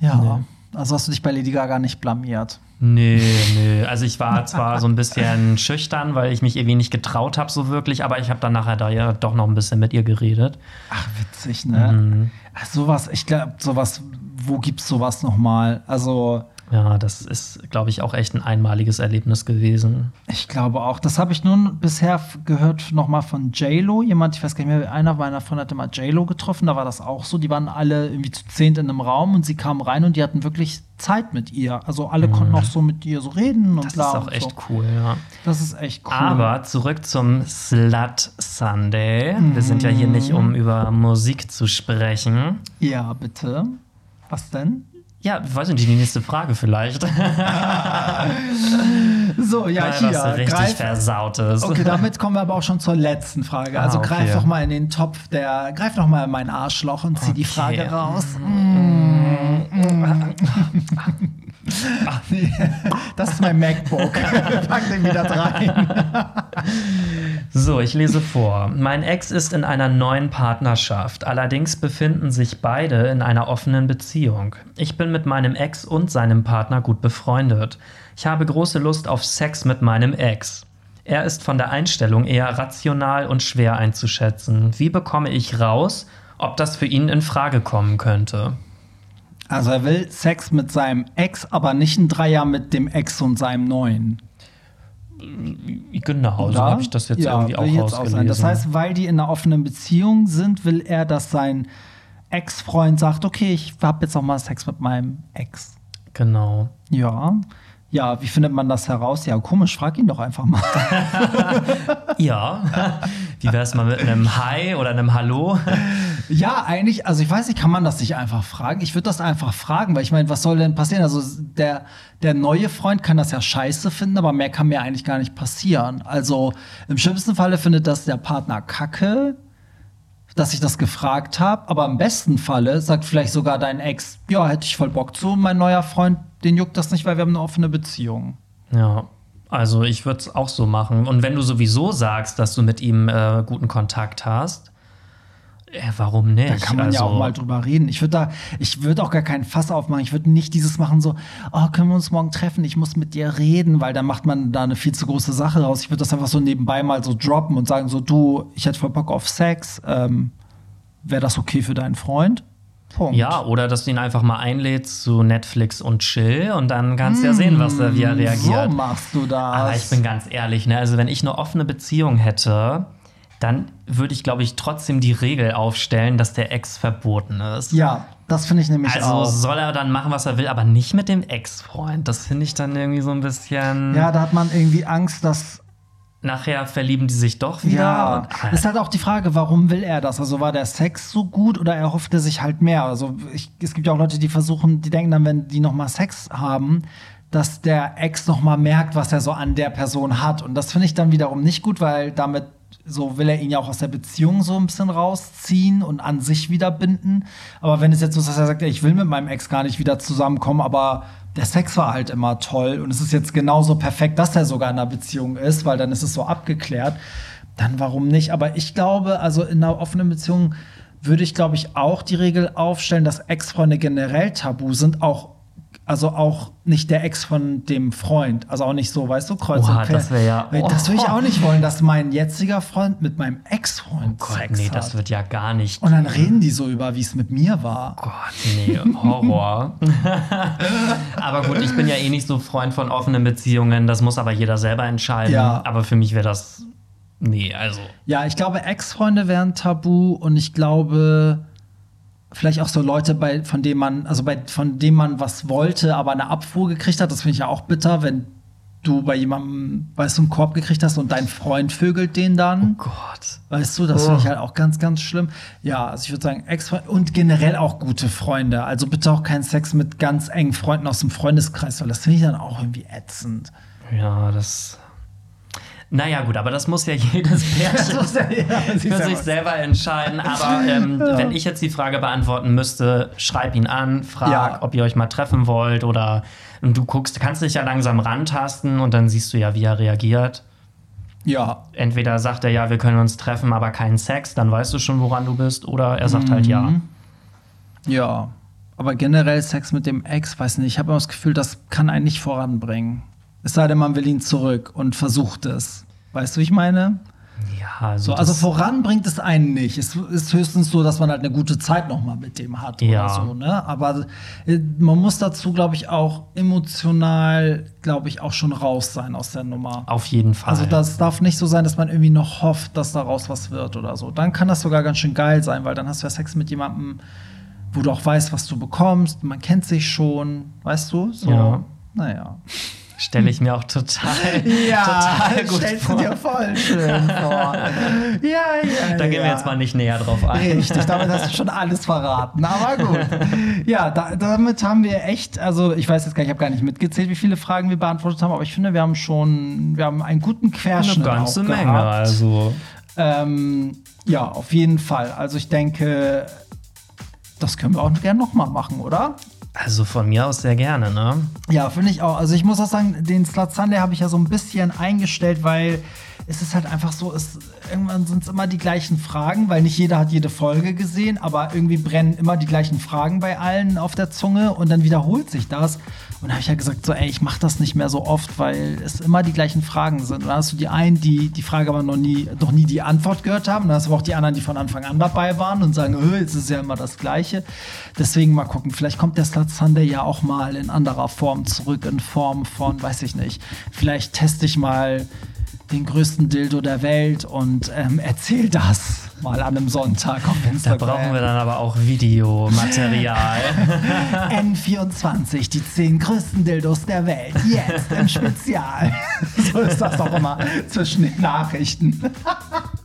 Ja. Nee. Also hast du dich bei Lady Gaga nicht blamiert? Nee, nee. Also ich war zwar so ein bisschen schüchtern, weil ich mich irgendwie nicht getraut habe, so wirklich, aber ich habe dann nachher da ja doch noch ein bisschen mit ihr geredet. Ach, witzig, ne? Mhm. Ach, sowas, ich glaube, sowas, wo gibt's sowas nochmal? Also. Ja, das ist, glaube ich, auch echt ein einmaliges Erlebnis gewesen. Ich glaube auch. Das habe ich nun bisher gehört noch mal von JLo. Jemand, ich weiß gar nicht mehr, einer meiner Freunde hatte mal JLo getroffen. Da war das auch so. Die waren alle irgendwie zu zehnt in einem Raum und sie kamen rein und die hatten wirklich Zeit mit ihr. Also alle mhm. konnten auch so mit ihr so reden und Das ist auch echt so. cool, ja. Das ist echt cool. Aber zurück zum Slut Sunday. Mhm. Wir sind ja hier nicht, um über Musik zu sprechen. Ja, bitte. Was denn? Ja, weiß nicht, die nächste Frage vielleicht. so, ja, Mal hier. Was richtig greif, versautes. Okay, damit kommen wir aber auch schon zur letzten Frage. Also ah, okay. greif doch mal in den Topf der, greif doch mal in mein Arschloch und zieh okay. die Frage raus. Mm. Mm. Ach, nee. Das ist mein MacBook. Pack den wieder rein. so, ich lese vor. Mein Ex ist in einer neuen Partnerschaft. Allerdings befinden sich beide in einer offenen Beziehung. Ich bin mit meinem Ex und seinem Partner gut befreundet. Ich habe große Lust auf Sex mit meinem Ex. Er ist von der Einstellung eher rational und schwer einzuschätzen. Wie bekomme ich raus, ob das für ihn in Frage kommen könnte? Also er will Sex mit seinem Ex, aber nicht ein Dreier mit dem Ex und seinem neuen. Genau, Oder? so habe ich das jetzt ja, irgendwie auch jetzt auch sein. Das heißt, weil die in einer offenen Beziehung sind, will er, dass sein Ex-Freund sagt, okay, ich habe jetzt auch mal Sex mit meinem Ex. Genau. Ja. Ja, wie findet man das heraus? Ja, komisch, frag ihn doch einfach mal. ja. Wie wäre es mal mit einem Hi oder einem Hallo? Ja, eigentlich, also ich weiß nicht, kann man das nicht einfach fragen? Ich würde das einfach fragen, weil ich meine, was soll denn passieren? Also der, der neue Freund kann das ja scheiße finden, aber mehr kann mir eigentlich gar nicht passieren. Also im schlimmsten Falle findet das der Partner kacke, dass ich das gefragt habe, aber im besten Falle sagt vielleicht sogar dein Ex, ja, hätte ich voll Bock zu, mein neuer Freund, den juckt das nicht, weil wir haben eine offene Beziehung. Ja. Also ich würde es auch so machen. Und wenn du sowieso sagst, dass du mit ihm äh, guten Kontakt hast, äh, warum nicht? Da kann man also, ja auch also mal drüber reden. Ich würde da, ich würde auch gar keinen Fass aufmachen. Ich würde nicht dieses machen so, oh, können wir uns morgen treffen? Ich muss mit dir reden, weil dann macht man da eine viel zu große Sache raus. Ich würde das einfach so nebenbei mal so droppen und sagen so, du, ich hätte voll Bock auf Sex. Ähm, Wäre das okay für deinen Freund? Punkt. Ja, oder dass du ihn einfach mal einlädst zu Netflix und chill und dann kannst du ja sehen, was er, wie er reagiert. So machst du das. Aber ich bin ganz ehrlich, ne? Also wenn ich eine offene Beziehung hätte, dann würde ich, glaube ich, trotzdem die Regel aufstellen, dass der Ex verboten ist. Ja, das finde ich nämlich also auch. Also soll er dann machen, was er will, aber nicht mit dem Ex-Freund. Das finde ich dann irgendwie so ein bisschen. Ja, da hat man irgendwie Angst, dass nachher verlieben die sich doch wieder. Ja, und, ist halt auch die Frage, warum will er das? Also war der Sex so gut oder er hoffte sich halt mehr? Also ich, es gibt ja auch Leute, die versuchen, die denken dann, wenn die noch mal Sex haben, dass der Ex noch mal merkt, was er so an der Person hat. Und das finde ich dann wiederum nicht gut, weil damit so will er ihn ja auch aus der Beziehung so ein bisschen rausziehen und an sich wieder binden. Aber wenn es jetzt so ist, dass er sagt, ich will mit meinem Ex gar nicht wieder zusammenkommen, aber der Sex war halt immer toll und es ist jetzt genauso perfekt, dass er sogar in einer Beziehung ist, weil dann ist es so abgeklärt, dann warum nicht? Aber ich glaube, also in einer offenen Beziehung würde ich, glaube ich, auch die Regel aufstellen, dass Ex-Freunde generell tabu sind, auch also auch nicht der Ex von dem Freund. Also auch nicht so, weißt du, Kreuz Oha, und Das wäre ja. Oh. Das würde ich auch nicht wollen, dass mein jetziger Freund mit meinem Ex-Freund oh Gott, Sex nee, hat. das wird ja gar nicht. Und dann reden die so über, wie es mit mir war. Oh Gott, nee, Horror. aber gut, ich bin ja eh nicht so Freund von offenen Beziehungen. Das muss aber jeder selber entscheiden. Ja. Aber für mich wäre das. Nee, also. Ja, ich glaube, Ex-Freunde wären tabu und ich glaube vielleicht auch so Leute, bei, von denen man, also bei, von denen man was wollte, aber eine Abfuhr gekriegt hat. Das finde ich ja auch bitter, wenn du bei jemandem, weißt du, einen Korb gekriegt hast und dein Freund vögelt den dann. Oh Gott. Weißt du, das Oh. finde ich halt auch ganz, ganz schlimm. Ja, also ich würde sagen, ex und generell auch gute Freunde. Also bitte auch keinen Sex mit ganz engen Freunden aus dem Freundeskreis, weil das finde ich dann auch irgendwie ätzend. Ja, das. Naja, gut, aber das muss ja jedes Pärchen für sich selber entscheiden. Aber ähm, wenn ich jetzt die Frage beantworten müsste, schreib ihn an, frag, Ja. ob ihr euch mal treffen wollt oder du guckst, kannst dich ja langsam rantasten und dann siehst du ja, wie er reagiert. Ja, Entweder sagt er ja, wir können uns treffen, aber keinen Sex, dann weißt du schon, woran du bist, oder er sagt halt ja. ja. Aber generell Sex mit dem Ex, weiß nicht, ich habe immer das Gefühl, das kann einen nicht voranbringen. Es sei denn, man will ihn zurück und versucht es. Weißt du, wie ich meine? Ja, also, So, also voran bringt es einen nicht. Es ist höchstens so, dass man halt eine gute Zeit noch mal mit dem hat Ja. oder so. Ne? Aber äh, man muss dazu, glaube ich, auch emotional, glaube ich, auch schon raus sein aus der Nummer. auf jeden Fall. Also das darf nicht so sein, dass man irgendwie noch hofft, dass daraus was wird oder so. Dann kann das sogar ganz schön geil sein, weil dann hast du ja Sex mit jemandem, wo du auch weißt, was du bekommst. Man kennt sich schon, weißt du? So, Ja. naja. Stelle ich mir auch total, total gut stellst vor. du dir voll schön vor. ja, ja, Da gehen wir ja. jetzt mal nicht näher drauf ein. Richtig, damit hast du schon alles verraten. Aber gut. Ja, da, damit haben wir echt, also ich weiß jetzt gar nicht, ich habe gar nicht mitgezählt, wie viele Fragen wir beantwortet haben, aber ich finde, wir haben schon, wir haben einen guten Eine Querschnitt ganze auch Menge, gehabt. also. Ähm, ja, auf jeden Fall. Also ich denke, das können wir auch gerne nochmal machen, oder? Also von mir aus sehr gerne, ne? Ja, finde ich auch. Also ich muss auch sagen, den Slut Sunday habe ich ja so ein bisschen eingestellt, weil es ist halt einfach so, es, irgendwann sind es immer die gleichen Fragen, weil nicht jeder hat jede Folge gesehen, aber irgendwie brennen immer die gleichen Fragen bei allen auf der Zunge und dann wiederholt sich das. Und da habe ich ja gesagt, so, ey, ich mache das nicht mehr so oft, weil es immer die gleichen Fragen sind. Und dann hast du die einen, die die Frage aber noch nie, noch nie die Antwort gehört haben. Dann hast du aber auch die anderen, die von Anfang an dabei waren und sagen, "Äh, jetzt ist ja immer das Gleiche. Deswegen mal gucken, vielleicht kommt der Slut Sunday ja auch mal in anderer Form zurück, in Form von, weiß ich nicht, vielleicht teste ich mal den größten Dildo der Welt und ähm, erzähl das mal an einem Sonntag auf Da Instagram. brauchen wir dann aber auch Videomaterial. N24, die zehn größten Dildos der Welt, jetzt im Spezial. so ist das doch immer zwischen den Nachrichten.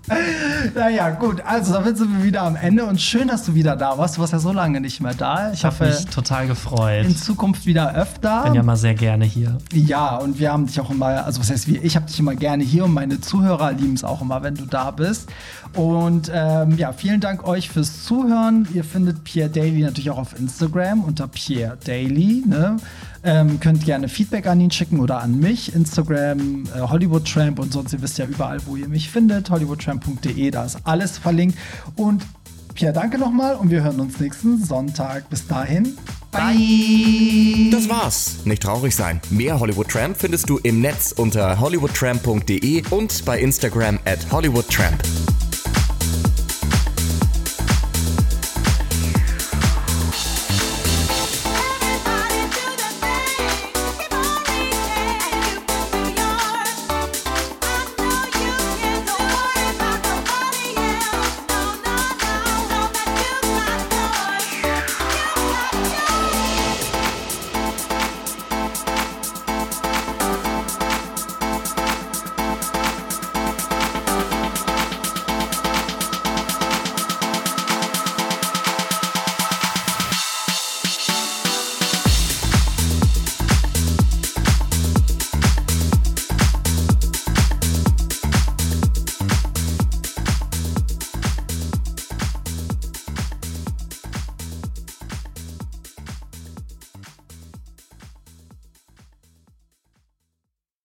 naja, gut, also damit sind wir wieder am Ende und schön, dass du wieder da warst. Du warst ja so lange nicht mehr da. Ich Ich habe mich total gefreut. in Zukunft wieder öfter. Bin ja mal sehr gerne hier. Ja, und wir haben dich auch immer, also was heißt wir, ich habe dich immer gerne hier und meine Zuhörer lieben es auch immer, wenn du da bist. Und ähm, ja, vielen Dank euch fürs Zuhören. Ihr findet Pierre Daily natürlich auch auf Instagram unter Pierre Daily. Ne? Ähm, könnt gerne Feedback an ihn schicken oder an mich. Instagram, äh, Hollywood Tramp und sonst, ihr wisst ja überall, wo ihr mich findet. hollywoodtramp.de, da ist alles verlinkt. Und Pierre, danke nochmal und wir hören uns nächsten Sonntag. Bis dahin. Bye. Das war's. Nicht traurig sein. Mehr Hollywood Tramp findest du im Netz unter hollywoodtramp.de und bei Instagram at hollywoodtramp.